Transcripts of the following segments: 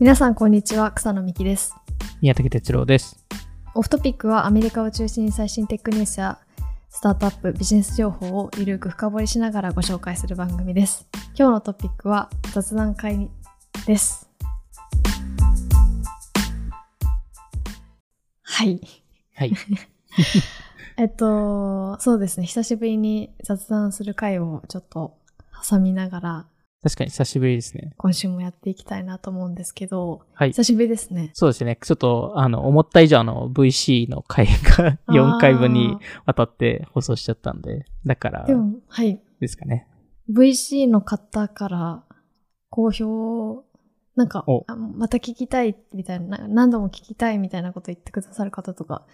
皆さんこんにちは。草野美希です。宮武哲郎です。オフトピックはアメリカを中心に最新テックニュースやスタートアップビジネス情報をゆるく深掘りしながらご紹介する番組です。今日のトピックは雑談会です。はい。はい。えっとそうですね。久しぶりに雑談する会をちょっと挟みながら確かに久しぶりですね。今週もやっていきたいなと思うんですけどはい。久しぶりですねそうですね。ちょっと、あの、思った以上の VC の回が4回分にわたって放送しちゃったんで、だからでもはいですかね。VC の方から好評、なんかまた聞きたいみたいな、な何度も聞きたいみたいなこと言ってくださる方とか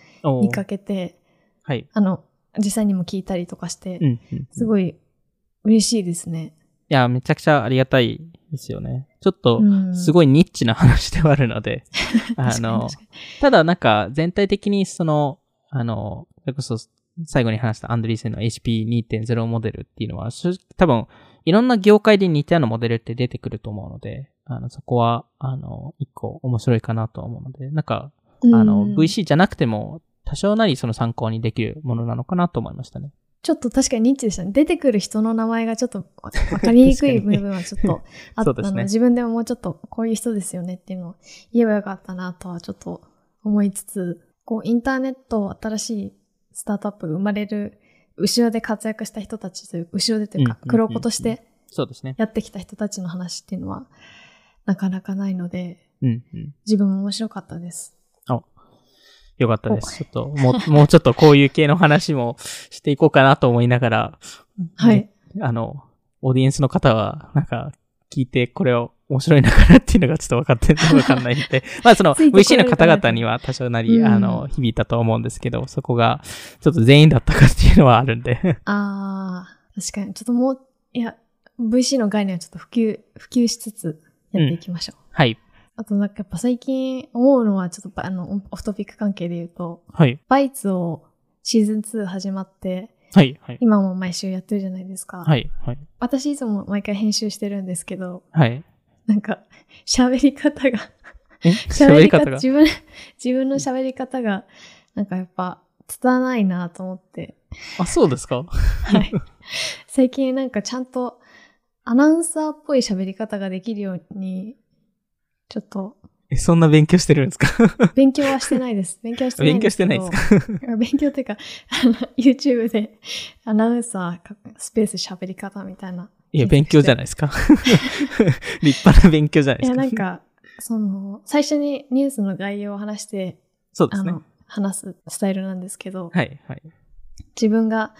見かけて、はい。あの、実際にも聞いたりとかして、うん、うん。いすごい嬉しいですね。や、めちゃくちゃありがたいですよね。ちょっと、すい。ごいニッチな話ではあるので、あのただなんか全体的にその、あの、それこそ最後に話したアンドリーセンの HP2.0 モデルっていうのは、多分いろんな業界で似たようなモデルって出てくると思うので、あの、そこは、あの、一個面白いかなと思うので、なんか、あの、うん VC じゃなくても多少なりその参考にできるものなのかなと思いましたね。ちょっと確かにニッチでしたね。出てくる人の名前がちょっと わわかりにくい部分はちょっとあったそうですねので、自分でももうちょっとこういう人ですよねっていうのを言えばよかったなとはちょっと思いつつ、こうインターネット新しいスタートアップが生まれる後ろで活躍した人たちという、後ろでというか黒子としてそうですね。やってきた人たちの話っていうのはなかなかないので。自分も面白かったです。よかったです。ちょっと、もう、もうちょっとこういう系の話もしていこうかなと思いながら、はい。あの、オーディエンスの方は、なんか、聞いてこれを面白いのかなっていうのがちょっと分かってるのか分かんないんで、まあその VC るの方々には多少なり、うんあの、響いたと思うんですけど、そこがちょっと全員だったかっていうのはあるんで。ああ、確かに。ちょっともう、いや、VC の概念はちょっと普及、普及しつつやっていきましょう。はい。あとなんかやっぱ最近思うのはちょっとあの、オフトピック関係で言うと、はい。バイツをシーズン2始まって、はい。はい。今も毎週やってるじゃないですか。はい。はい。私いつも毎回編集してるんですけど、はい。なんか喋り方が、喋り方が？自分、自分の喋り方が、なんかやっぱ、拙いなと思って、あ、そうですか？はい。最近なんかちゃんとアナウンサーっぽい喋り方ができるように、ちょっとえ、そんな勉強してるんですか？勉強はしてないです。勉強はしてないん勉強してないですか？勉強っていうか、あの YouTube でアナウンサーかスペース喋り方みたいな。いや、勉強じゃないですか。立派な勉強じゃないいや、ですか。なんか、その、最初にニュースの概要を話して、そうですねあの。、話すスタイルなんですけど、はい。はい。自分が、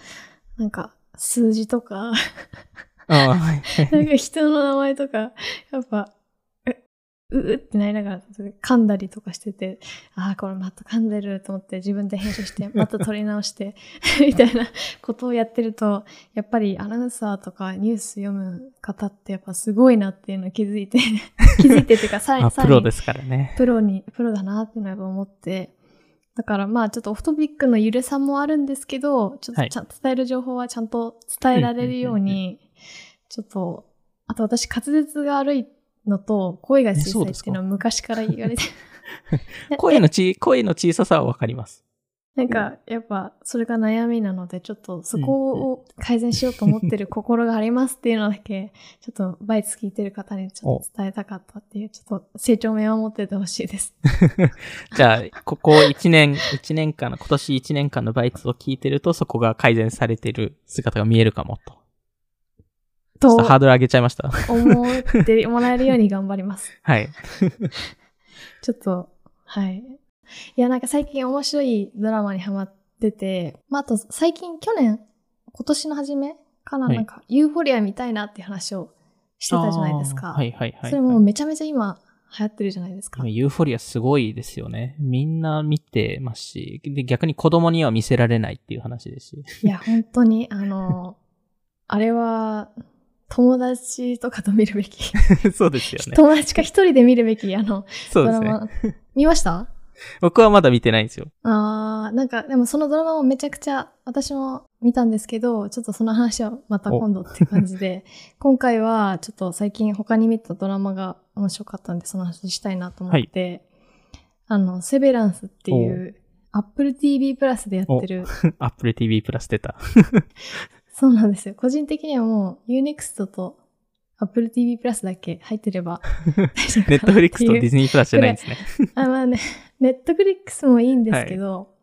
なんか、数字とか、ああ、はい。なんか人の名前とか、やっぱ、えううってなりながら噛んだりとかしてて、ああ、これまた噛んでると思って自分で編集して、また撮り直して、みたいなことをやってると、やっぱりアナウンサーとかニュース読む方ってやっぱすごいなっていうのを気づいて、気づいてっていうか、さらにプロですからね。プロに、プロだなっていうのはやっぱ思って、だからまあちょっとオフトピックのゆるさもあるんですけど、ちょっとちゃん、伝える情報はちゃんと伝えられるように、ちょっと、あと私滑舌が悪いのと声が小さいっていうのは昔から言われて、声のち、声の小ささはわかります。なんかやっぱそれが悩みなので、ちょっとそこを改善しようと思ってる心がありますっていうのだけ、ちょっとバイツ聞いてる方にちょっと伝えたかったっていう、ちょっと成長を見守っててほしいです。じゃあ、ここ1年、一年間の、今年1年間のバイツを聞いてると、そこが改善されてる姿が見えるかもと。ちょっととハードル上げちゃいました。思ってもらえるように頑張ります。はい。ちょっと、はい。いや、なんか最近面白いドラマにハマってて、まあ、あと最近、去年、今年の初めかな、はいなんか、ユーフォリア見たいなっていう話をしてたじゃないですか。あーはいはいはい。それもうめちゃめちゃ今、流行ってるじゃないですか。今ユーフォリアすごいですよね。みんな見てますし、で逆に子供には見せられないっていう話ですし。いや、本当に、あの、あれは、友達とかと見るべき。そうですよね。友達か一人で見るべき、あの、そうですね。ドラマ。見ました？僕はまだ見てないんですよ。あー、なんか、でもそのドラマもめちゃくちゃ、私も見たんですけど、ちょっとその話はまた今度って感じで、今回はちょっと最近他に見たドラマが面白かったんで、その話したいなと思って、あの、セベランスっていう、Apple TV プラスでやってる、Apple TV プラス出た。そうなんですよ。個人的にはもう Unext と Apple TV プラスだけ入ってれば大丈夫かなっていう。Netflix とディズニープラスじゃないんですね。あ、まあね、ネットフリックスもいいんですけど、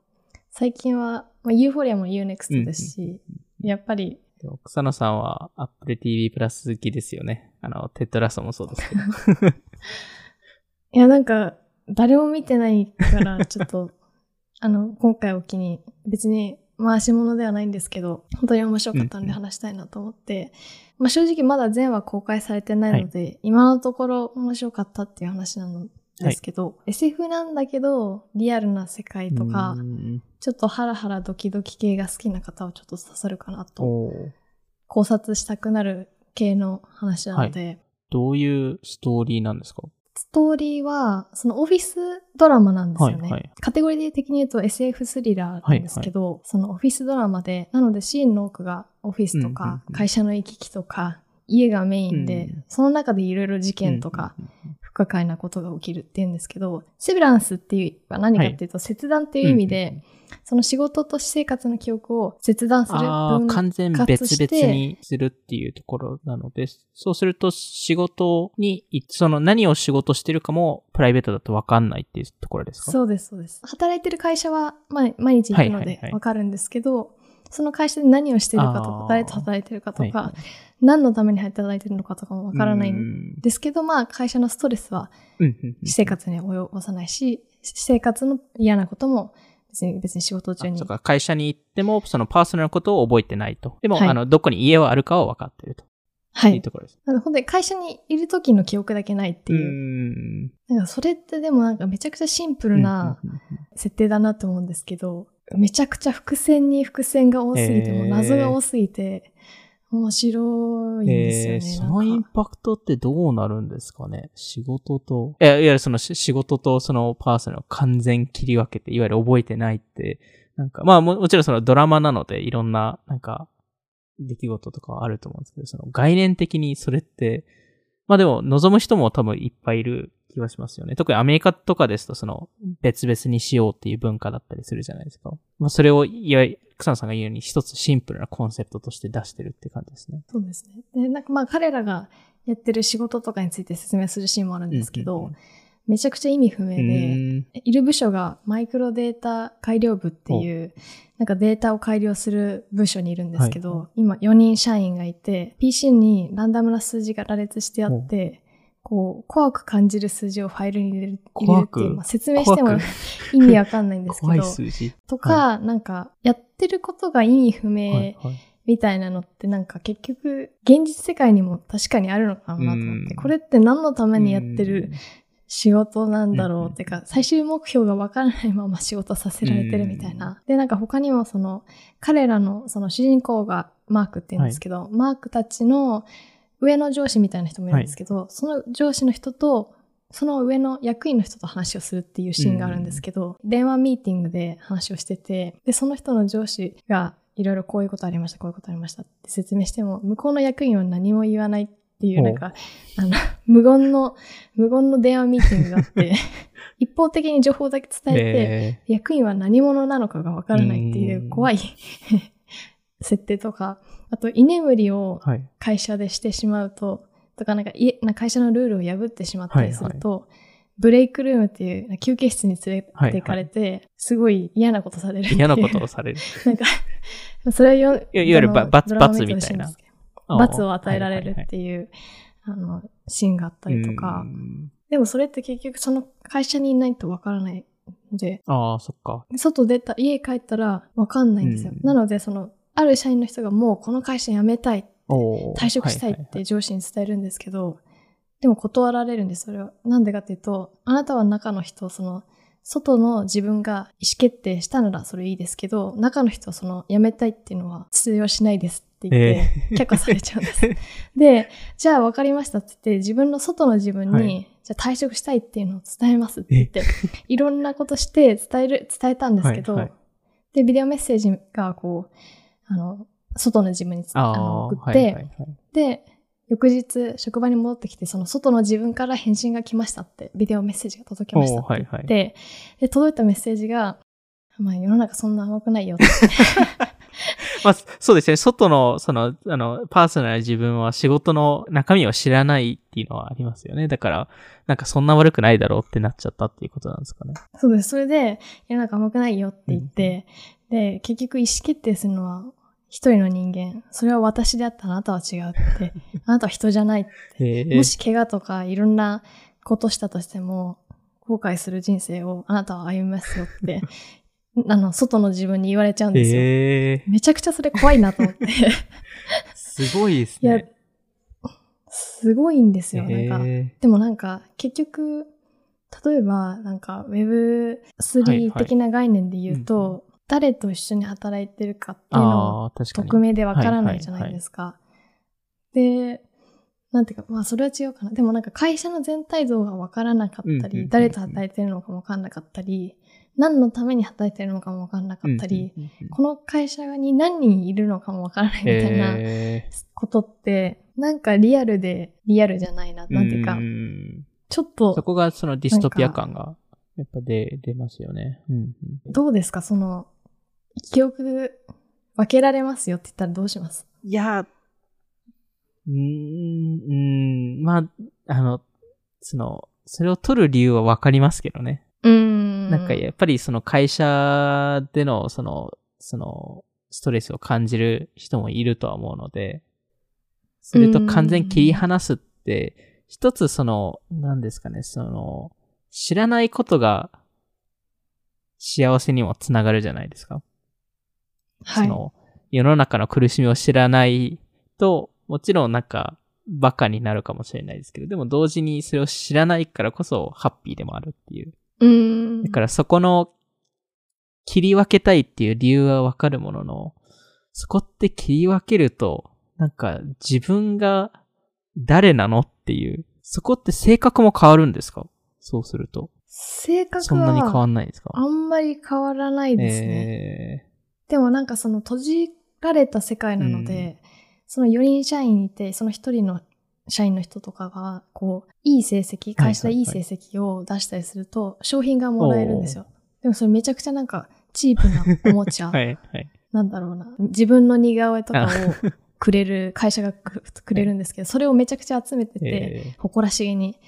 最近は、まあ、ユーフォリアも Unext ですし、やっぱり、草野さんは Apple TV プラス好きですよね。あの、テッドラストもそうですけど。いや、なんか、誰も見てないから、ちょっと、あの、今回を機に、別に回し物ではないんですけど、本当に面白かったんで話したいなと思って、まあ正直まだ全話公開されてないので、今のところ面白かったっていう話なのですけど、SF なんだけど、リアルな世界とかう、んちょっとハラハラドキドキ系が好きな方はちょっと刺さるかなと、考察したくなる系の話なので、どういうストーリーなんですか？ストーリーは、そのオフィスドラマなんですよね。はいはい。カテゴリー的に言うと SF スリラーなんですけど、そのオフィスドラマで、なのでシーンの多くがオフィスとかうん会社の行き来とか家がメインで、うんその中でいろいろ事件とか不可解なことが起きるっていうんですけど、セブランスっていうのは何かっていうと、切断っていう意味で、うんうんその仕事と私生活の記憶を切断する完全割別々にするっていうところなので、そうすると仕事に、その何を仕事してるかもプライベートだと分かんないっていうところですか？そうです、そうです。働いてる会社は、まあ、毎日行くのではいはいはい。わかるんですけど、その会社で何をしてるかとか誰と働いてるかとか、はいはい何のために働いてるのかとかもわからないうんんですけど、まあ、会社のストレスは私生活には及ぼさないし、私生活の嫌なことも別に、別に仕事中にあそう。か、会社に行っても、そのパーソナルなことを覚えてないと。でも、はいあの、どこに家はあるかは分かってると。、はいいうところです。なので本当に会社にいる時の記憶だけないってういう。ん。なんかそれってでもなんかめちゃくちゃシンプルな設定だなと思うんですけど、めちゃくちゃ伏線に伏線が多すぎて、もう謎が多すぎて、面白いんですよね。えーそのインパクトってどうなるんですかね？仕事と、いや、いわゆるそのし仕事とそのパーソナルを完全切り分けて、いわゆる覚えてないって、なんか、まあももちろんそのドラマなのでいろんな、なんか、出来事とかはあると思うんですけど、その概念的にそれって、まあでも望む人も多分いっぱいいる気はしますよね。特にアメリカとかですとその別々にしようっていう文化だったりするじゃないですか。まあそれを、いわゆる草野さんが言うように一つシンプルなコンセプトとして出してるって感じですね。そうですね。で、なんかまあ彼らがやってる仕事とかについて説明するシーンもあるんですけど、うんうんめちゃくちゃ意味不明うで、んいる部署がマイクロデータ改良部っていう、なんかデータを改良する部署にいるんですけど、はい今4人社員がいて、PC にランダムな数字が羅列してあって、こう、怖く感じる数字をファイルに入れる入れるっていう、まあ、説明しても 意味わかんないんですけ怖いど、数字？とか、なんか、やってることが意味不はい明はい。みたいなのってなんか結局、現実世界にも確かにあるのかなと思って、うん。これって何のためにやってる仕事なんだろうってか、最終目標がわからないまま仕事させられてるみたいな。で、なんか他にもその、彼らのその主人公がマークって言うんですけど、マークたちの上の上司みたいな人もいるんですけど、その上司の人と、その上の役員の人と話をするっていうシーンがあるんですけど、電話ミーティングで話をしてて、で、その人の上司がいろいろこういうことありました、こういうことありましたって説明しても、向こうの役員は何も言わないっていう、おなんか、あの、無言の、無言の電話ミーティングがあって、一方的に情報だけ伝えて、え。役員は何者なのかがわからないっていううん。怖い 設定とか、あと居眠りを。会社でしてしまうと、とかなんか家な会社のルールを破ってしまったりすると、ブレイクルームっていう休憩室に連れて行かれて、すごい嫌なことされる。嫌なことをされる。なんか、それをよ、いわゆる罰罰みたいな罰を与えられるっていう、あの、シーンがあったりとかう、んでもそれって結局その会社にいないとわからないので、ああ、そっか。外出た、家帰ったらわかんないんですよ。うんなので、その、ある社員の人がもうこの会社辞めたい、退職したいって上司に伝えるんですけど、でも断られるんです、それは。なんでかっていうと、あなたは中の人、その、外の自分が意思決定したならそれいいですけど、中の人はその辞めたいっていうのは通用しないですって言って、え却下されちゃうんです。で、じゃあ分かりましたって言って、自分の外の自分に、はい。じゃあ退職したいっていうのを伝えますって言って、いろんなことして伝える、伝えたんですけど、はいはい。で、ビデオメッセージがこう、あの、外の自分につあの送って、はいはいはいで、翌日、職場に戻ってきて、その外の自分から返信が来ましたって、ビデオメッセージが届きましたって言って、はいはいで、届いたメッセージが、まあ世の中そんな甘くないよって。まあ、そうですね。外の、その、あの、パーソナルな自分は仕事の中身を知らないっていうのはありますよね。だから、なんかそんな悪くないだろうってなっちゃったっていうことなんですかね。そうです。それで、世の中甘くないよって言って、で、結局意思決定するのは一人の人間。それは私であったあなたは違うって。あなたは人じゃない。へえもし怪我とかいろんなことしたとしても、後悔する人生をあなたは歩みますよって、あの、外の自分に言われちゃうんですよ。めちゃくちゃそれ怖いなと思って。すごいですいやね。、すごいんですよ。なんか、へでもなんか、結局、例えば、なんか、はいは Web3 い的な概念で言うと、誰と一緒に働いてるかっていうのをああ、確かに。匿名でわからないじゃないですか。で、なんていうか、まあそれは違うかな。でもなんか会社の全体像がわからなかったり、誰と働いてるのかもわからなかったり、何のために働いてるのかもわからなかったり、この会社に何人いるのかもわからないみたいなへことって、なんかリアルでリアルじゃないな。ーなんていうかう、んちょっとそこがそのディストピア感が、やっぱ出、出ますよね。うんうんどうですか？その、記憶分けられますよって言ったらどうします？いや、うーん、ん、まあ、あの、その、それを取る理由はわかりますけどね。うーん。なんかやっぱりその会社でのその、その、ストレスを感じる人もいるとは思うので、それと完全に切り離すって、一つその、何ですかね、その、知らないことが幸せにもつながるじゃないですか。はい。その、世の中の苦しみを知らないと、もちろんなんか、バカになるかもしれないですけど、でも同時にそれを知らないからこそ、ハッピーでもあるっていう。うーん。だからそこの、切り分けたいっていう理由はわかるものの、そこって切り分けると、なんか自分が誰なのっていう、そこって性格も変わるんですか？そうすると。性格そんなに変わはんないですか？あんまり変わらないですね。えでもなんかその閉じられた世界なので、その4人社員いて、その1人の社員の人とかが、こう、いい成績、会社でいい成績を出したりすすと、商品がもらえるんですよ。でもそれめちゃくちゃなんか、チープなおもちゃ。ー、はい、はい。なんだろうな。自分の似顔絵とかをくれる、会社がくくれるんですけど、それをめちゃくちゃ集めてて、え誇らしげに、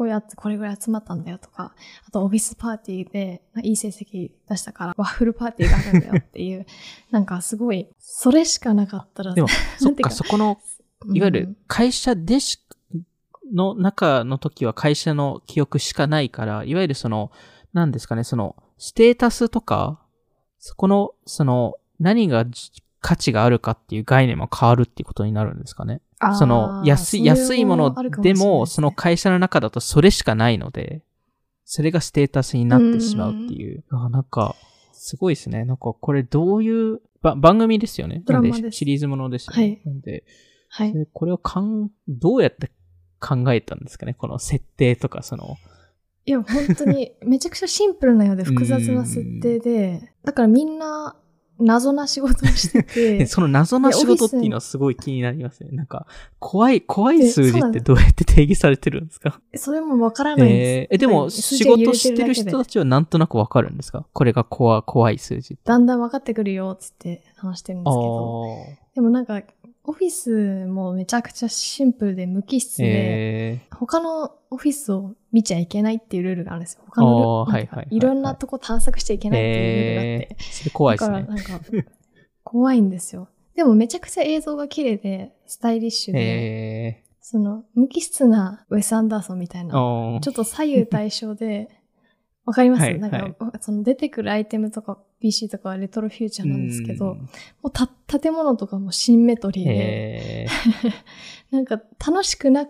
こうやってこれぐらい集まったんだよとか、あとオフィスパーティーでいい成績出したからワッフルパーティーがあるんだよっていう、なんかすごい、それしかなかったら、でも、そっか、そこの、うん。いわゆる会社でし、の中の時は会社の記憶しかないから、いわゆるその、何ですかね、その、ステータスとか、そこの、その、何がじ価値があるかっていう概念も変わるっていうことになるんですかね。その、安い、安いものでも、その会社の中だとそれしかないので、それがステータスになってしまうっていう。あなんか、すごいですね。なんか、これどういう、ば番組ですよね。ドラマなんですシリーズものですよね。はいなんで、はい。でこれをかん、どうやって考えたんですかね？この設定とか、その、いや、本当に、めちゃくちゃシンプルなようで複雑な設定で、だからみんな謎な仕事をしてでて、その謎な仕事っていうのはすごい気になりますね。なんか、怖い、怖い数字ってどうやって定義されてるんですか？それもわからないんです。えーえ、でも、数仕事してる人たちはなんとなくわかるんですか？これが怖怖い数字。だんだん分かってくるよ、つって話してるんですけど。でもなんか、オフィスもめちゃくちゃシンプルで無機質で、え他のオフィスを見ちゃいけないっていうルールがあるんですよ。他のルーはいはいはいはいいろんなとこ探索しちゃいけー、ないっていうルールがあって。えー、それ怖いですねだ。からなんか、怖いんですよ。でもめちゃくちゃ映像が綺麗で、スタイリッシュで、えその、無機質なウェス・アンダーソンみたいー、な、ちょっと左右対称で、わかります、はいなんか、はいその出てくるアイテムとか PC とかはレトロフューチャーなんですけど、うんもうた、建物とかもシンメトリーで、え なんか楽しくな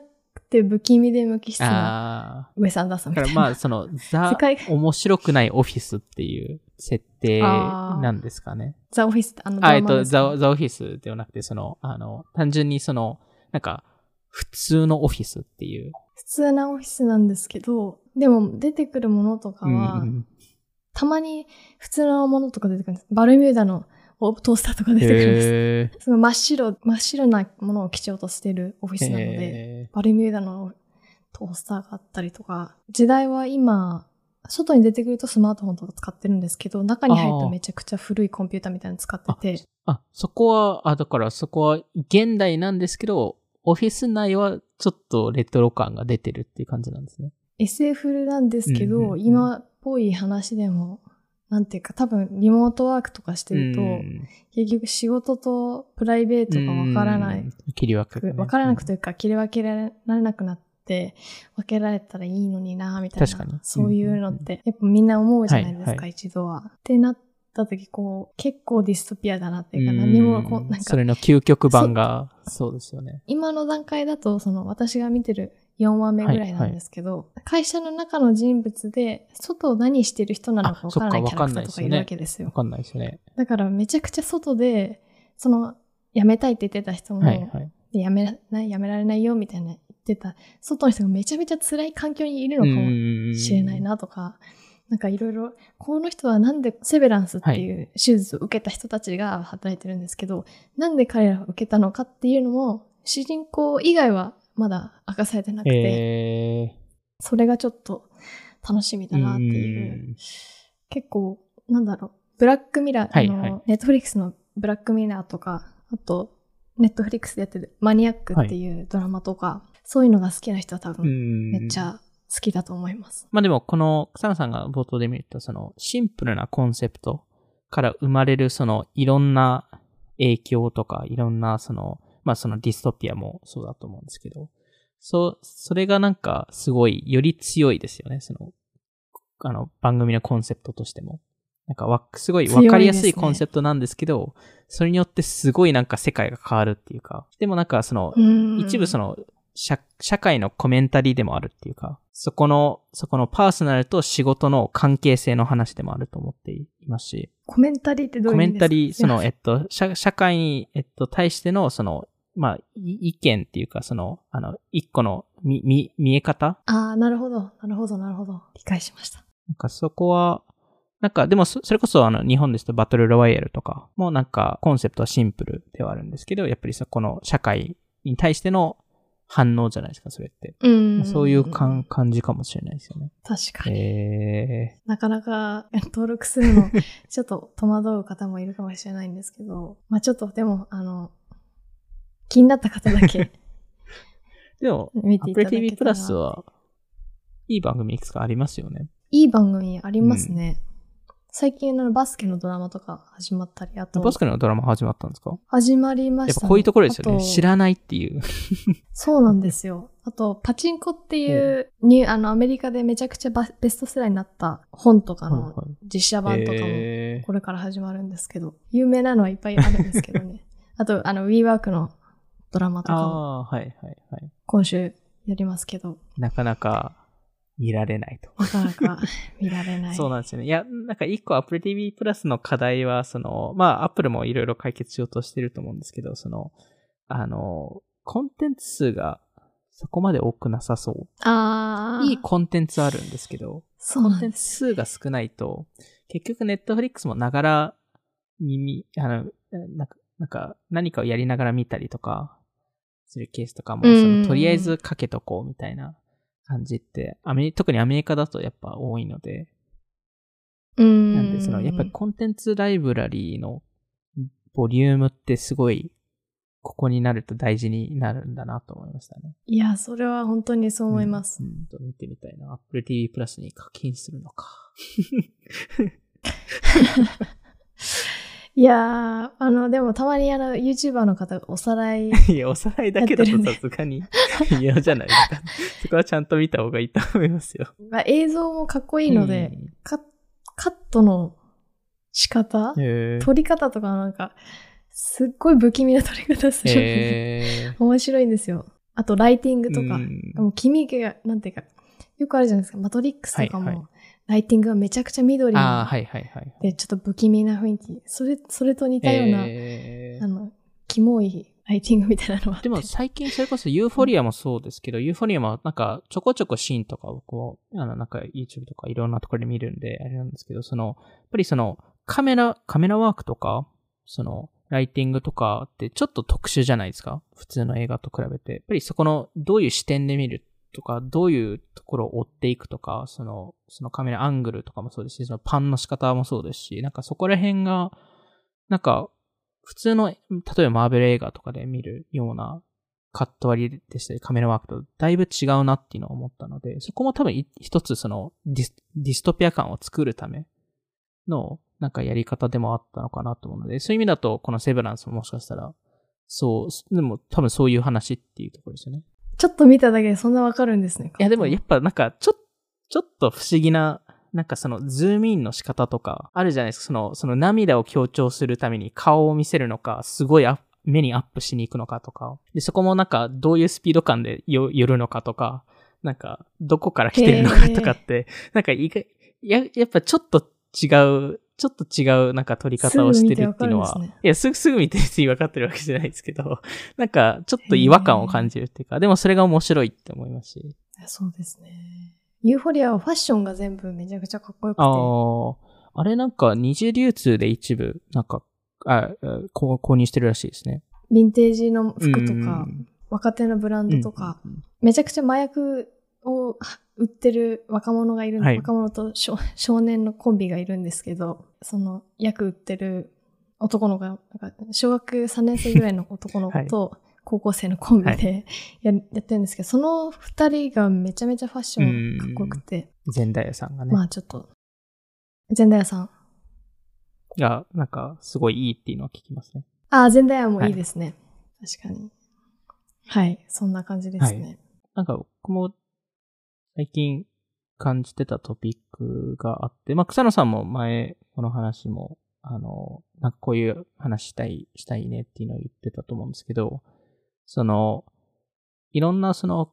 くて不気味で無機質ー、なあウェス・アンダーソンー。みたいな。だからまあ、その、ザ面白くないオフィスっていう設定なんですかね。ザ・オフィスってあのドあ、えっと、ザ、ザオフィスではなくて、その、あの、単純にその、なんか、普通のオフィスっていう。普通なオフィスなんですけど、でも出てくるものとかは、うんたまに普通のものとか出てくるんです。バルミューダのトースターとか出てくるんです。へその真っ白、真っ白なものを基調としてるオフィスなので、え。バルミューダのトースターがあったりとか、時代は今、外に出てくるとスマートフォンとか使ってるんですけど、中に入るとめちゃくちゃ古いコンピューターみたいなの使ってて、あ、そこは、あ、だからそこは現代なんですけど、オフィス内はちょっとレトロ感が出てるっていう感じなんですね。SF なんですけど、うんうんうん今っぽい話でも、なんていうか多分リモートワークとかしてると、うん結局仕事とプライベートがわからない。うん切り分けがねわからなくというか、切り分けられなくなって、分けられたらいいのにな、みたいな。確かにそういうのって、やっぱみんな思うじゃないですか、はいは一度は。ってなった時、こう、結構ディストピアだなっていうか、うん何もこう、なんかそれ、の究極版が、そうですよね。今の段階だと、その、私が見てる4話目ぐらいなんですけど、会社の中の人物で、外を何してる人なのかわからないキャラクターとかいるわけですよ。わかんないですよね。だから、めちゃくちゃ外で、その、辞めたいって言ってた人も、はいはい。でやめらない、やめられないよみたいな言ってた、外の人がめちゃめちゃ辛い環境にいるのかもしれないなとか、なんかいろいろ、この人はなんでセベランスっていう手術を受けた人たちが働いてるんですけど、なんで彼らが受けたのかっていうのも、主人公以外はまだ明かされてなくて、えそれがちょっと楽しみー、だなっていう。うん結構、なんだろう、ブラックミラー、はいあの、はい。ネットフリックスのブラックミラーとか、あと、ネットフリックスでやってるマニアックっていうドラマとか、そういうのが好きな人は多う分、ん。めっちゃ好きだと思います。まあでも、この、草野さんが冒頭で見た、その、シンプルなコンセプトから生まれる、その、いろんな影響とか、いろんな、その、まあそのディストピアもそうだと思うんですけど、そう、それがなんか、すごい、より強いですよね、その、あの、番組のコンセプトとしても。なんかわ、すごいわかりやすいコンセプトなんですけど、それによってすごいなんか世界が変わるっていうか、でもなんかその、一部その、の、社、社会のコメンタリーでもあるっていうか、そこの、そこのパーソナルと仕事の関係性の話でもあると思っていますし、コメンタリーってどういうコメ意味ですか？ンタリー、その、えっと、社、社会に、えっと、対しての、その、まあ、い意見っていうか、その、あの、一個の、み、み、見え方？ああ、なるほど、なるほど、なるほど。理解しました。なんかそこは、なんかでもそそれこそあの日本ですとバトルロワイヤルとかもなんかコンセプトはシンプルではあるんですけど、やっぱりそこの社会に対しての反応じゃないですか、それって。うん。そういう感感じかもしれないですよね。確かに。えなかなか 登録するの、ちょっと戸惑う方もいるかもしれないんですけど、まあちょっとでも、あの、気になった方だけー、でも、見ていた Apple だけたら TV プラスは、いい番組いくつかありますよね。いい番組ありますね。最近のバスケのドラマとか始まったり、あとバス、ケのドラマ始まったんですか？始まりました、ね。やっぱこういうところですよね。知らないっていう。そうなんですよ。あと、パチンコっていう、に、あの、アメリカでめちゃくちゃバベストセラーになった本とかの実写版とかも、えこれから始まるんですけど、有名なのはいっぱいあるんですけどね。あと、あの、WeWork のドラマー、とかもああ、はいはいはい。今週やりますけど、なかなか見られないと。なかなか見られない。そうなんですよね。いや、なんか一個 Apple TV プラスの課題は、その、まあ Apple もいろいろ解決しようとしてると思うんですけど、その、あの、コンテンツ数がそこまで多くなさそう。ああ。いいコンテンツあるんですけど、そうコンテンツ。数が少ないと、結局 Netflix もながらに見、あの、なんか、なんか何かをやりながら見たりとか、するケースとかも、そのとりあえずかけとこうみたいな感じって、アメリ特にアメリカだとやっぱ多いので、うん。なんで、その、やっぱりコンテンツライブラリーのボリュームってすごい、ここになると大事になるんだなと思いましたね。いや、それは本当にそう思います。うん。うんと見てみたいな。Apple TV プラスに課金するのか。いやー、あの、でもたまにあの、YouTuber の方がおさらい、いや、おさらいだけだとさすがに嫌じゃないですか。そこはちゃんと見た方がいいと思いますよ。まあ、映像もかっこいいので、カカットの仕方、撮り方とかなんか、すっごい不気味な撮り方するので、へ面白いんですよ。あと、ライティングーとか。うんもう君が、なんていうか、よくあるじゃないですか。マトリックスとかも、はいはいライティングがめちゃくちゃ緑ああ、のはいはいはい。で、ちょっと不気味な雰囲気。それ、それと似たような、へーあの、キモいライティングみたいなのがあって。でも最近それこそユーフォリアもそうですけど、ユーフォリアもなんかちょこちょこシーンとかをこう、あのなんか YouTube とかいろんなところで見るんで、あれなんですけど、その、やっぱりそのカメラ、カメラワークとか、その、ライティングとかってちょっと特殊じゃないですか？普通の映画と比べて。やっぱりそこの、どういう視点で見るとか、どういうところを追っていくとか、その、そのカメラアングルとかもそうですし、そのパンの仕方もそうですし、なんかそこら辺が、なんか、普通の、例えばマーベル映画とかで見るようなカット割りでしたりカメラワークとだいぶ違うなっていうのを思ったので、そこも多分一つそのディスディストピア感を作るためのなんかやり方でもあったのかなと思うので、そういう意味だとこの Severance ももしかしたら、そう、でも多分そういう話っていうところですよね。ちょっと見ただけでそんなわかるんですね。いやでもやっぱなんかちょ、ちょっと不思議ななんかそのズームインの仕方とかあるじゃないですか。その、その涙を強調するために顔を見せるのか、すごい目にアップしに行くのかとか、で、そこもなんかどういうスピード感でよ寄るのかとか、なんかどこから来てるのかとかって、なんか意外、や、やっぱちょっと違う、ちょっと違うなんか撮り方をしてるっていうのは、ね、いや、すぐすぐ見て分かってるわけじゃないですけど、なんかちょっと違和感を感じるっていうか、でもそれが面白いって思いますし。そうですね。ユーフォリアはファッションが全部めちゃくちゃかっこよくて。ああ、あれなんか二次流通で一部、なんかあ購入してるらしいですね。ヴィンテージの服とか、若手のブランドとか、めちゃくちゃ麻薬を売ってる若者がいる、はい、若者と少年のコンビがいるんですけど、その薬売ってる男の子が、小学3年生ぐらいの男の子と、高校生のコンビでや,、やってるんですけど、その二人がめちゃめちゃファッションかっこよくて。ゼンダヤさんがね。まあちょっと、ゼンダヤさん。が、なんか、すごいいいっていうのは聞きますね。ああ、全ダイヤもいいですね、はい。確かに。はい、そんな感じですね。はい、なんか、僕も、最近感じてたトピックがあって、まあ、草野さんも前、この話も、あの、なんかこういう話したい、したいねっていうのを言ってたと思うんですけど、その、いろんなその、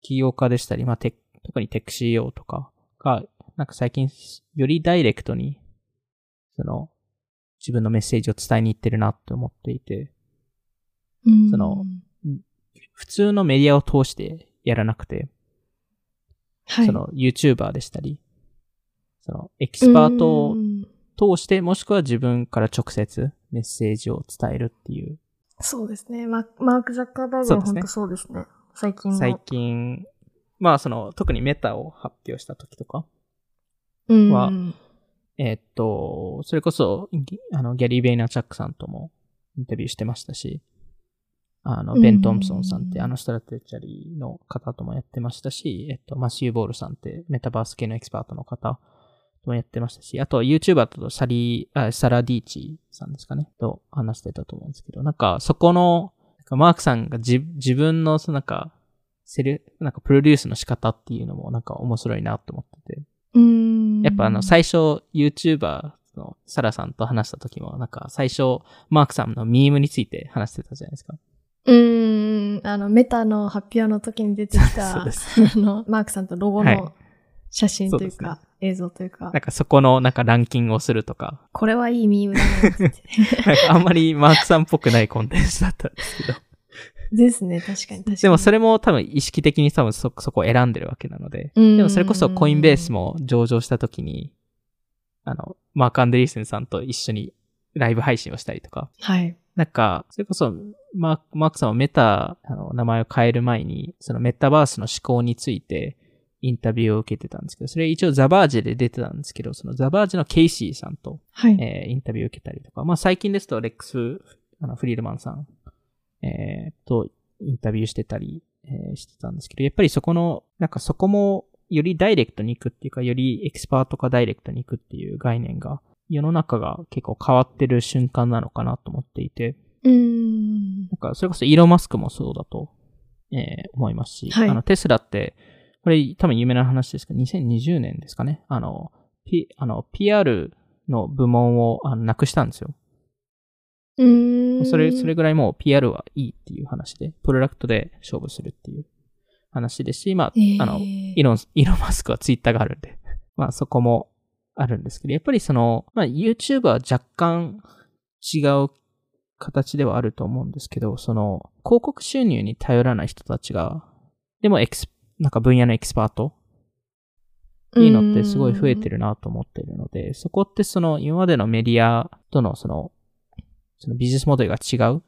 起業家でしたり、まあ、テ特にテック CEO とかが、なんか最近、よりダイレクトにその、自分のメッセージを伝えに行ってるなって思っていて、その、普通のメディアを通してやらなくて、はい、その YouTuber でしたり、そのエキスパートを通して、もしくは自分から直接メッセージを伝えるっていう。そうですね。マーク・ザッカーバーグは本当そうですね。最近最近、まあその、特にメタを発表した時とかは、えー、っと、それこそ、あの、ギャリー・ベイナー・チャックさんともインタビューしてましたし、あの、ベン・トンプソンさんってあの Stratechery の方ともやってましたし、えっと、マシュー・ボールさんってメタバース系のエキスパートの方ともやってましたし、あとは YouTuber とサリー、あサラ・ディーチさんですかね、と話してたと思うんですけど、なんかそこの、マークさんが自分の、そのなんか、セル、なんかプロデュースの仕方っていうのもなんか面白いなと思ってて、やっぱあの、最初、YouTuber のサラさんと話した時も、なんか最初、マークさんのミームについて話してたじゃないですか。うん、あの、メタの発表の時に出てきた、あの、マークさんとロゴの写真というか、はい、映像というか。なんかそこのなんかランキングをするとか。これはいいミームだなって。あんまりマークさんっぽくないコンテンツだったんですけど。ですね、確かに確かに。でもそれも多分意識的に多分そ、そこを選んでるわけなので。でもそれこそコインベースも上場した時に、あの、マーク・アンデリーセンさんと一緒にライブ配信をしたりとか。はい。なんか、それこそ、マーク、マークさんはメタ、あの、名前を変える前に、そのメタバースの思考について、インタビューを受けてたんですけど、それ一応ザバージで出てたんですけど、そのザバージのケイシーさんと、はい、えー、インタビューを受けたりとか、まあ最近ですとレックス、あの、フリールマンさんえー、と、インタビューしてたり、えー、してたんですけど、やっぱりそこの、なんかそこも、よりダイレクトに行くっていうか、よりエキスパートかダイレクトに行くっていう概念が、世の中が結構変わってる瞬間なのかなと思っていて、うん。なんか、それこそイーロン・マスクもそうだと、えー、思いますし、はい、あの、テスラって、これ多分有名な話ですけど、2020年ですかね。あの、P、あの、PR の部門をあのなくしたんですよ。それ、それぐらいもう PR はいいっていう話で、プロダクトで勝負するっていう話ですし、まあ、えー、あの、イロン、イロンマスクはツイッターがあるんで、まあそこもあるんですけど、やっぱりその、まあ YouTube は若干違う形ではあると思うんですけど、その、広告収入に頼らない人たちが、でもエクス、なんか分野のエキスパートいいのってすごい増えてるなと思ってるので、そこってその今までのメディアとのそのそのビジネスモデルが違う。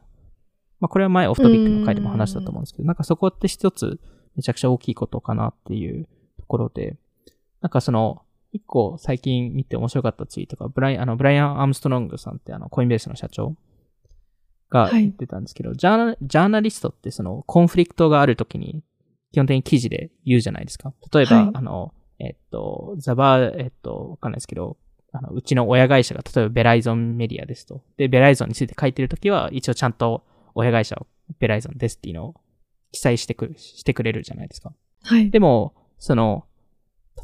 まあこれは前オフトピックの回でも話したと思うんですけど、なんかそこって一つめちゃくちゃ大きいことかなっていうところで、なんかその、一個最近見て面白かったツイートが、ブライアン、あの、ブライアン・アームストロングさんってあの、コインベースの社長が言ってたんですけど、はい、ジャーナ、ジャーナリストってその、コンフリクトがあるときに、基本的に記事で言うじゃないですか。例えば、はい、あの、えっと、ザバー、えっと、わかんないですけど、あの、うちの親会社が、例えばベライゾンメディアですと。で、ベライゾンについて書いてるときは、一応ちゃんと親会社をベライゾンですっていうのを記載してく、してくれるじゃないですか。はい。でも、その、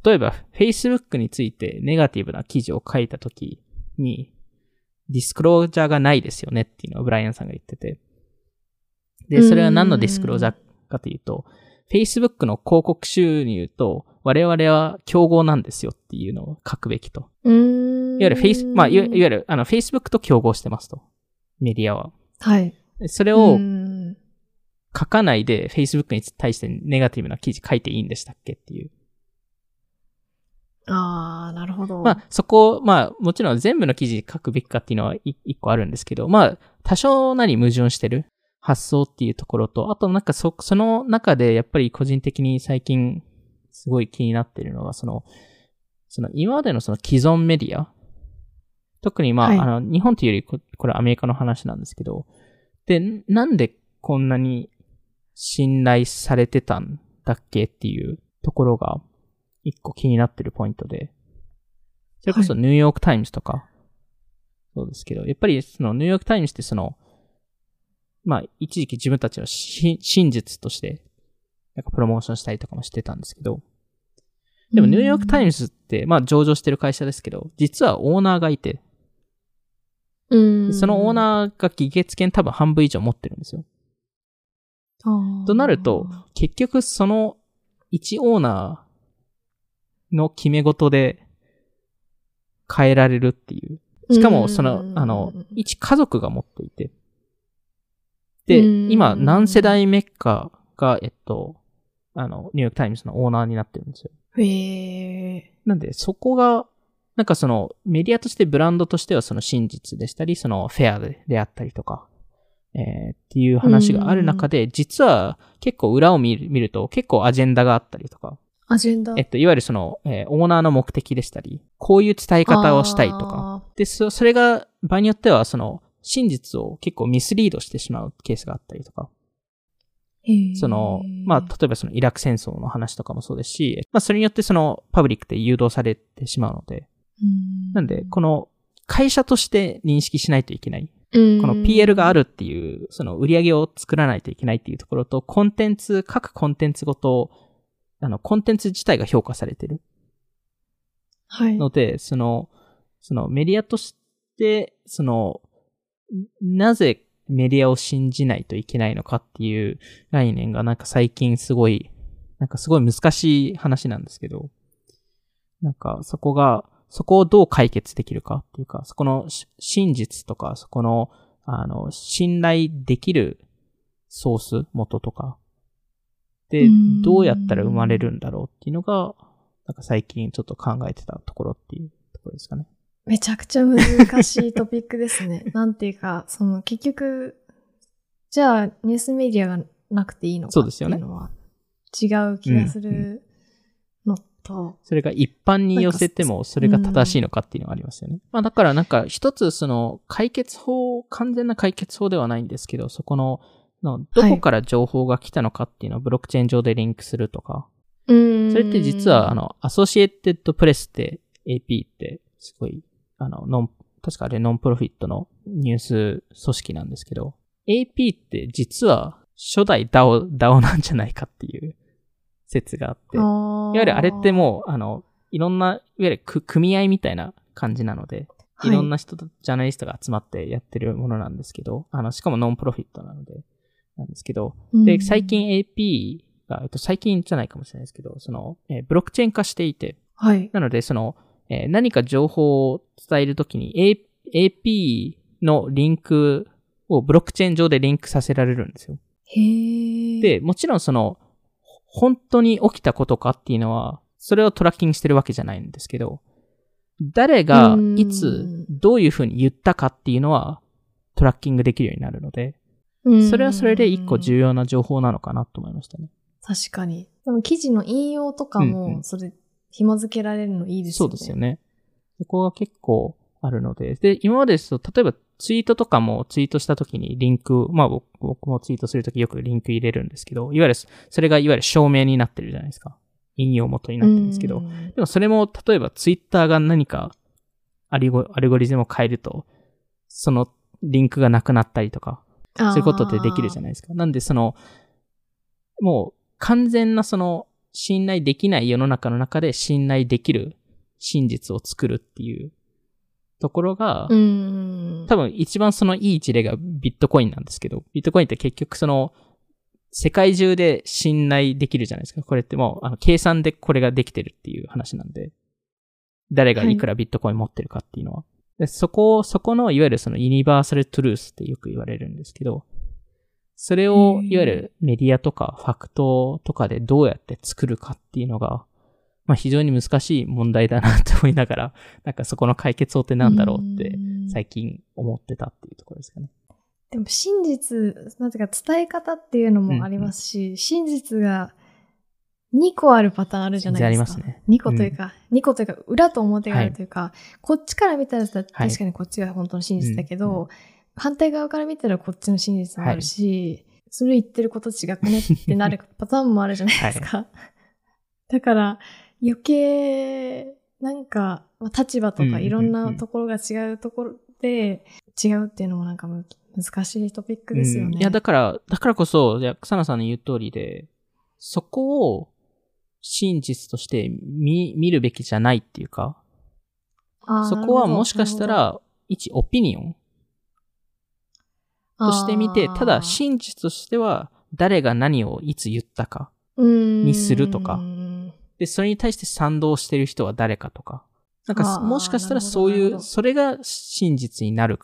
例えば Facebook についてネガティブな記事を書いたときに、ディスクロージャーがないですよねっていうのをブライアンさんが言ってて。で、それは何のディスクロージャーかというと、Facebook の広告収入と我々は競合なんですよっていうのを書くべきと。いわゆるフェイス、まあ、いわゆるあの Facebook と競合してますと。メディアは。はい。それを書かないで Facebook に対してネガティブな記事書いていいんでしたっけっていう。ああ、なるほど。まあ、そこ、まあ、もちろん全部の記事書くべきかっていうのは一個あるんですけど、まあ、多少なり矛盾してる発想っていうところと、あとなんかそ、その中でやっぱり個人的に最近すごい気になってるのが、その、その今までのその既存メディア、特にまあ、はい、あの、日本というよりこ、これアメリカの話なんですけど、で、なんでこんなに信頼されてたんだっけっていうところが、一個気になってるポイントで、それこそニューヨークタイムズとか、そうですけど、やっぱりそのニューヨークタイムズってその、まあ、一時期自分たちの真実として、なんかプロモーションしたりとかもしてたんですけど、でもニューヨークタイムズって、まあ上場してる会社ですけど、実はオーナーがいて、そのオーナーが議決権多分半分以上持ってるんですよ。となると、結局その一オーナーの決め事で変えられるっていう。しかも、その、あの、一家族が持っていて。で、今、何世代目かが、えっと、あの、ニューヨークタイムズのオーナーになってるんですよ。へえ。なんで、そこが、なんかその、メディアとしてブランドとしてはその真実でしたり、そのフェアでであったりとか、えー、っていう話がある中で、実は結構裏を見る見ると結構アジェンダがあったりとか。アジェンダえっと、いわゆるその、えー、オーナーの目的でしたり、こういう伝え方をしたいとか。で、そそれが場合によってはその、真実を結構ミスリードしてしまうケースがあったりとか。その、まあ、例えばそのイラク戦争の話とかもそうですし、まあ、それによってそのパブリックで誘導されてしまうので、なんで、この会社として認識しないといけない。この PL があるっていう、その売り上げを作らないといけないっていうところと、コンテンツ、各コンテンツごと、あの、コンテンツ自体が評価されてる。はい。ので、その、そのメディアとして、その、なぜメディアを信じないといけないのかっていう概念がなんか最近すごい、なんかすごい難しい話なんですけど、なんかそこが、そこをどう解決できるかっていうか、そこの真実とか、そこの、あの、信頼できるソース、元とか、で、どうやったら生まれるんだろうっていうのが、なんか最近ちょっと考えてたところっていうところですかね。めちゃくちゃ難しいトピックですね。なんていうか、その結局、じゃあニュースメディアがなくていいのかっていうのは違う気がするのと。それが一般に寄せてもそれが正しいのかっていうのがありますよね。うん、まあだからなんか一つその解決法、完全な解決法ではないんですけど、そこののどこから情報が来たのかっていうのをブロックチェーン上でリンクするとか。それって実はあの、アソシエイテッドプレスって AP ってすごいあの、ノン、確かあれノンプロフィットのニュース組織なんですけど、AP って実は初代 DAO、DAO なんじゃないかっていう説があって、いわゆるあれってもう、あの、いろんな、いわゆる組合みたいな感じなので、はい、いろんな人と、ジャーナリストが集まってやってるものなんですけど、あの、しかもノンプロフィットなので、なんですけど、で、最近 AP が、えっと、最近じゃないかもしれないですけど、その、えー、ブロックチェーン化していて、はい。なので、その、えー、何か情報を伝えるときに、A、AP のリンクをブロックチェーン上でリンクさせられるんですよ。へで、もちろんその、本当に起きたことかっていうのは、それをトラッキングしてるわけじゃないんですけど、誰がいつ、どういうふうに言ったかっていうのは、トラッキングできるようになるので、うんそれはそれで一個重要な情報なのかなと思いましたね。確かに。でも記事の引用とかうんうも、んそれ、紐付けられるのいいですそよね。うですよね。そこが結構あるので。で、今までですと、例えばツイートとかもツイートした時にリンク、まあ僕僕もツイートするときよくリンク入れるんですけど、いわゆる、それがいわゆる証明になってるじゃないですか。引用元になってるんですけど。うんでもそれも、例えばツイッターが何かアルゴアルゴリズムを変えると、そのリンクがなくなったりとか、そういうことってできるじゃん。ないですか。なんでその、もう完全なその信頼できない世の中の中で信頼できる真実を作るっていうところが、うん。多分一番そのいい事例がビットコインなんですけど、ビットコインって結局その、世界中で信頼できるじゃないですか。これってもう、あの、計算でこれができてるっていう話なんで、誰がいくらビットコイン持ってるかっていうのは。でそこを、そこの、いわゆるそのユニバーサルトゥルースってよく言われるんですけど、それを、いわゆるメディアとかファクトとかでどうやって作るかっていうのが、まあ非常に難しい問題だなって思いながら、なんかそこの解決法ってなんだろうってん。最近思ってたっていうところですかね。でも真実、なんていうか伝え方っていうのもありますし、真実が2個あるパターンあるじゃないですか。ありますね。2個というか、2個というか、裏と表があるというか、こっちから見たら確はい。かにこっちが本当の真実だけど、うんう反対側から見たらこっちの真実もあるし、それ言ってること違くねってなるパターンもあるじゃないですか。だから余計、なんか、まあ立場とうんうんうん。かいろんなところが違うところで違うっていうのもなんかむ難しいトピックですよね。うん。いや、だから、だからこそ、いや、草野さんの言う通りで、そこを真実として見、見るべきじゃないっていうか、そこはもしかした、ら、一オピニオンとして見て、ただ真実としては、誰が何をいつ言ったか。ににするとか。で、それに対して賛同してる人は誰かとか。なんか、もしかしたらそういう、それが真実になる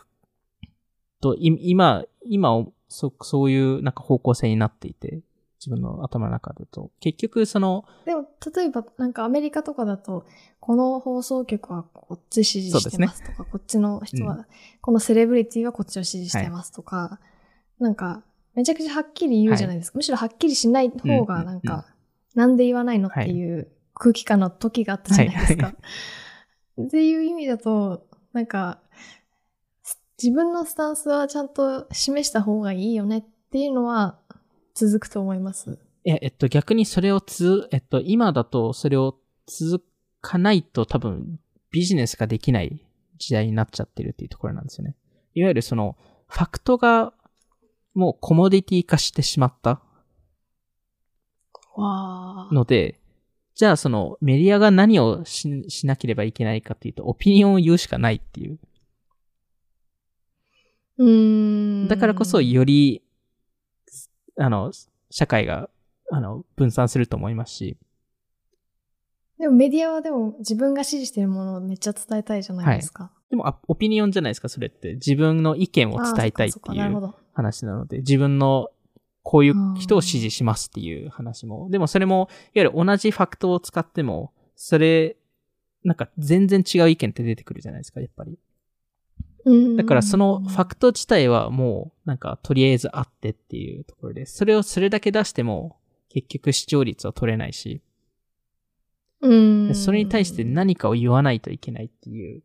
と、い今、今、そそういうなんか方向性になっていて、自分の頭の中だと。結局、その、でも、例えば、なんかアメリカとかだと、この放送局はこっち支持してますとか、こっちの人は、うこのセレブリティはこっちを支持してますとか、なんか、めちゃくちゃはっきり言うじゃないですか。むしろはっきりしない方が、なんか、うんうんなんで言わないのっていう空気感の時があったじゃないですか。はっていう意味だと、なんか、自分のスタンスはちゃんと示した方がいいよねっていうのは続くと思います。いや、えっと、逆にそれをつ、えっと、今だとそれを続かないと多分ビジネスができない時代になっちゃってるっていうところなんですよね。いわゆるその、ファクトがもうコモディティ化してしまったわので、じゃあそのメディアが何をししなければいけないかっていうと、オピニオンを言うしかないっていう。うーん。だからこそより、あの、社会が、あの、分散すると思いますし、でもメディアはでも自分が支持しているものをめっちゃ伝えたいじゃないですか。でもあオピニオンじゃないですか、それって。自分の意見を伝えたいっていう。話なので、自分のこういう人を支持しますっていう話も。でもそれも、いわゆる同じファクトを使っても、それ、なんか全然違う意見って出てくるじゃないですか、やっぱり。だからそのファクト自体はもう、なんかとりあえずあってっていうところで、それをそれだけ出しても、結局視聴率は取れないし、うんそれに対して何かを言わないといけないっていう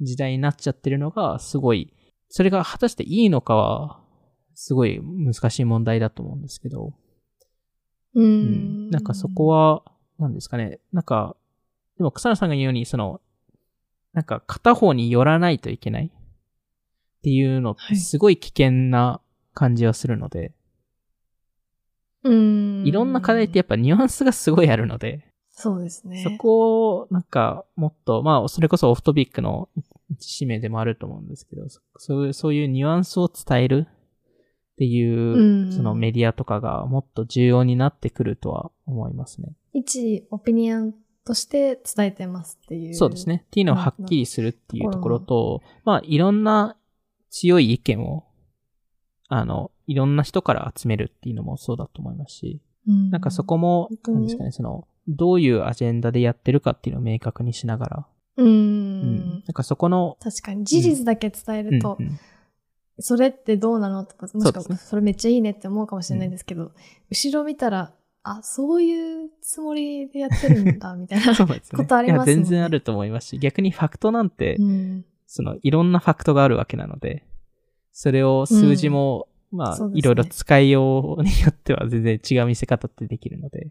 時代になっちゃってるのが、すごい、それが果たしていいのかは、すごい難しい問題だと思うんですけど、うん。なんかそこは、なんですかね、なんか、でも草野さんが言うように、その、なんか片方に寄らないといけない。っていうのってすごい危険な感じはするので、うん。いろんな課題ってやっぱニュアンスがすごいあるので、そうですね。そこを、なんか、もっと、まあ、それこそオフトピックの使命でもあると思うんですけど、そそういう、そういうニュアンスを伝えるっていう、うんそのメディアとかがもっと重要になってくるとは思いますね。一オピニオンとして伝えてますっていう。そうです。ね。っていうのをはっきりするっていうところと、まあ、いろんな強い意見を、あの、いろんな人から集めるっていうのもそうだと思いますし、うん。なんかそこも本、当に。なんですかね、その、どういうアジェンダでやってるかっていうのを明確にしながら、うん。うん。なんかそこの、確かに。事実だけ伝えると、うん。うん。それってどうなのとか、もしかそれめっちゃいいねって思うかもしれないんですけど、後ろ見たら、あ、そういうつもりでやってるんだ、みたいな。ね。ことありますね。いや、全然あると思いますし、逆にファクトなんて、うん。その、いろんなファクトがあるわけなので、それを数字も、まあ、そうですねいろいろ使いようによっては全然違う見せ方ってできるので。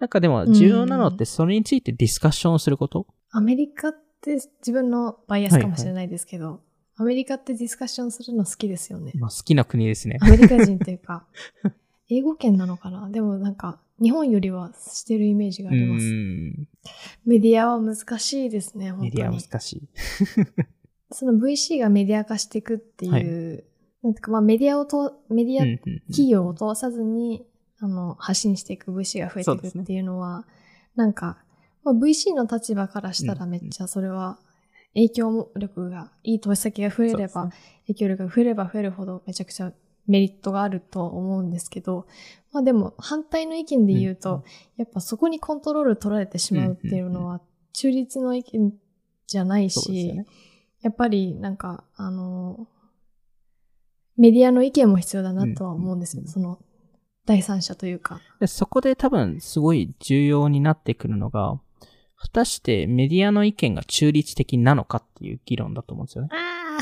なんかでも、重要なのって、それについてディスカッションをすること、アメリカって自分のバイアスかもしれないですけど、アメリカってディスカッションするの好きですよね。まあ、好きな国ですねア。メリカ人っていうか、英語圏なのかな？でもなんか、日本よりはしてるイメージがあうります。ん。メディアは難しいですね、本当に。メディアは難しい。その VC がメディア化していくっていう、はい。なんかまあメディアをと、メディア、うんうんうん。企業を通さずに、あの、発信していく VC が増えていくっていうのは、なんか、まあ、VC の立場からしたらうんめっちゃそれは影響力が、いい投資先が増えれば、そうです影響力が増えれば増えるほどめちゃくちゃメリットがあると思うんですけど、まあでも反対の意見で言うと、うんやっぱそこにコントロール取られてしまうっていうのは中立の意見じゃないし、そうですよね。やっぱりなんか、あの、メディアの意見も必要だなとは思うんですよ。うんその、第三者というか。でそこで多分すごい重要になってくるのが、果たしてメディアの意見が中立的なのかっていう議論だと思うんですよね。あ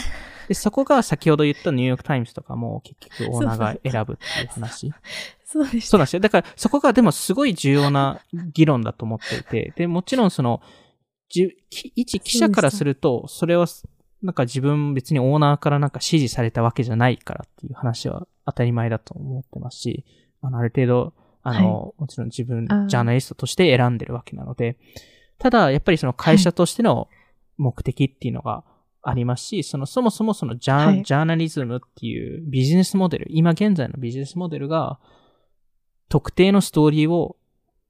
で、そこが先ほど言ったニューヨークタイムズとかも結局オーナーが選ぶっていう話。そうでした。そうなんですよ。だからそこがでもすごい重要な議論だと思っていて、で、もちろんその、じ一記者からすると、それは、なんか自分別にオーナーからなんか指示されたわけじゃないからっていう話は当たり前だと思ってますし、あの、ある程度、あの、もちろん自分ジャーナリストとして選んでるわけなので、ただ、やっぱりその会社としての目的っていうのがありますし、その、そもそもそのジャー、はい。ジャーナリズムっていうビジネスモデル、今現在のビジネスモデルが、特定のストーリーを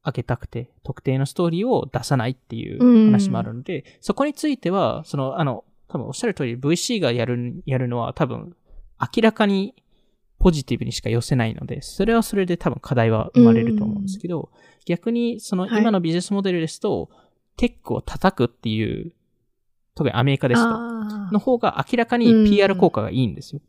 上げたくて、特定のストーリーを出さないっていう話もあるので、そこについては、その、あの、多分おっしゃる通り VC がやる、やるのは多分明らかにポジティブにしか寄せないので、それはそれで多分課題は生まれると思うんですけど、逆にそのはい。今のビジネスモデルですと、テックを叩くっていう、特にアメリカですと、あの方が明らかにうん。PR 効果がいいんですよ。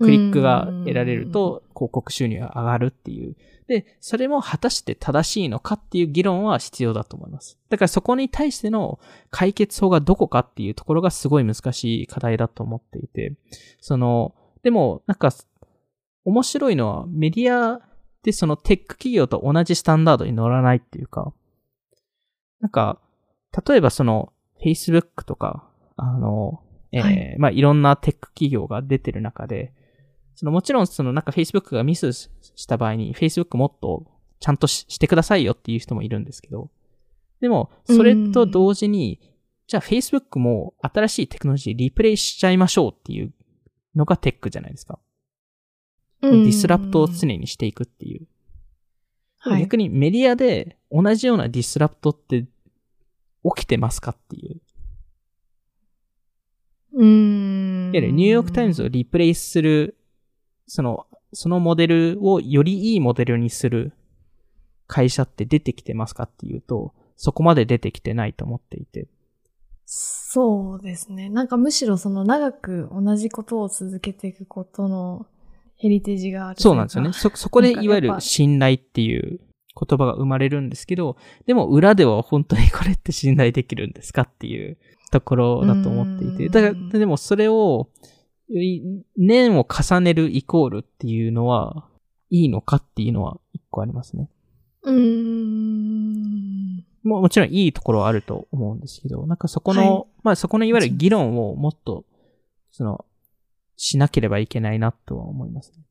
クリックが得られると広告収入が上がるっていう。で、それも果たして正しいのかっていう議論は必要だと思います。だからそこに対しての解決法がどこかっていうところがすごい難しい課題だと思っていて、その、でもなんか面白いのはメディアでそのテック企業と同じスタンダードに乗らないっていうか、なんか、例えばその Facebook とか、あの、えーはいまあいろんなテック企業が出てる中で、そのもちろんそのなんか Facebook がミスした場合に Facebook もっとちゃんとししてくださいよっていう人もいるんですけど、でもそれと同時に、じゃあ Facebook も新しいテクノロジー replace しちゃいましょうっていうのがテックじゃないですか。 disrupt を常にしていくっていう。はい逆にメディアで同じような disrupt って起きてますかっていう。うーん。いわゆるニューヨークタイムズを replace する、その、そのモデルをよりいいモデルにする会社って出てきてますかっていうと、そこまで出てきてないと思っていて。そうですね。なんかむしろその長く同じことを続けていくことのヘリテージがある。そうなんですよね。そ、そこでいわゆる信頼っていう言葉が生まれるんですけど、でも裏では本当にこれって信頼できるんですかっていうところだと思っていて。うんだから、でもそれを、年を重ねるイコールっていうのは、いいのかっていうのは一個ありますね。うーん。ももちろんいいところはあると思うんですけど、なんかそこの、はいまあそこのいわゆる議論をもっと、その、しなければいけないなとは思いますね。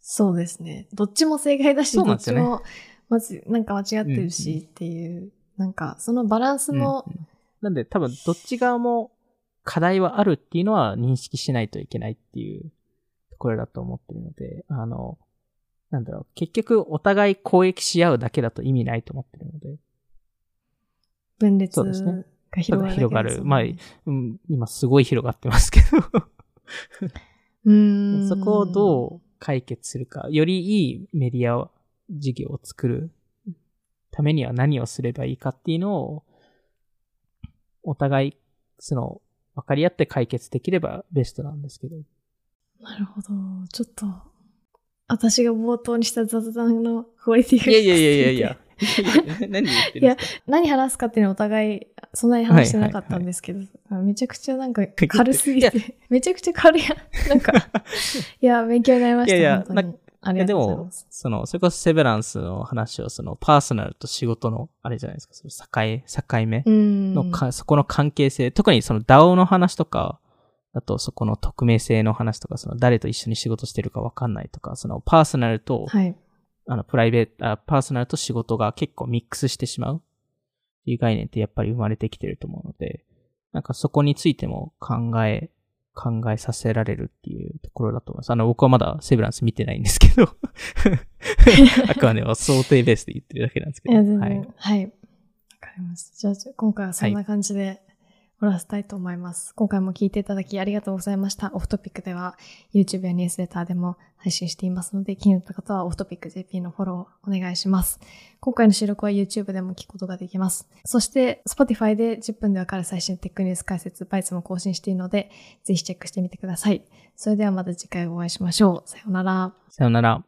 そうですね。どっちも正解だし、ねどっちも、まず、なんか間違ってるしっていう、なんか、そのバランスも、うんうんなんで多分どっち側も課題はあるっていうのは認識しないといけないっていうところだと思ってるので、あの、なんだろう、結局お互い攻撃し合うだけだと意味ないと思ってるので、分裂がそうですね。広がるね、広がる。まあうん、今すごい広がってますけど、うーん。そこをどう解決するか、よりいいメディア事業を作るためには何をすればいいかっていうのを、お互い、その、分かり合って解決できればベストなんですけど。なるほど。ちょっと、私が冒頭にした雑談のクオリティがいやいやいやいやいや。何言ってるんですか？何話すかっていうのはお互い、そんなに話してなかったんですけど、めちゃくちゃなんか軽すぎて、めちゃくちゃ軽いやん。なんか、いや、勉強になりました。いやいや本当にありがとうございます。、その、それこそセベランスの話を、その、パーソナルと仕事の、あれじゃないですか、その境、境目うん。のか、そこの関係性、特にその DAO の話とか、あとそこの匿名性の話とか、その誰と一緒に仕事してるかわかんないとか、そのパーソナルと、はい。あの、プライベート、あパーソナルと仕事が結構ミックスしてしまうっていう概念ってやっぱり生まれてきてると思うので、なんかそこについても考え、考えさせられるっていうところだと思います。あの、僕はまだセブランス見てないんですけど、あくまでも想定ベースで言ってるだけなんですけど。いはい然。はい。わ、かりました。じゃあ、じゃあ今回はそんな感じで終わらせたいと思います。今回も聞いていただきありがとうございました。オフトピックでは YouTube やニュースレターでも配信していますので、気になった方はオフトピック JP のフォローお願いします。今回の収録は YouTube でも聞くことができます。そして、Spotify で10分でわかる最新テックニュース解説、バイツも更新しているので、ぜひチェックしてみてください。それではまた次回お会いしましょう。さようなら。さようなら。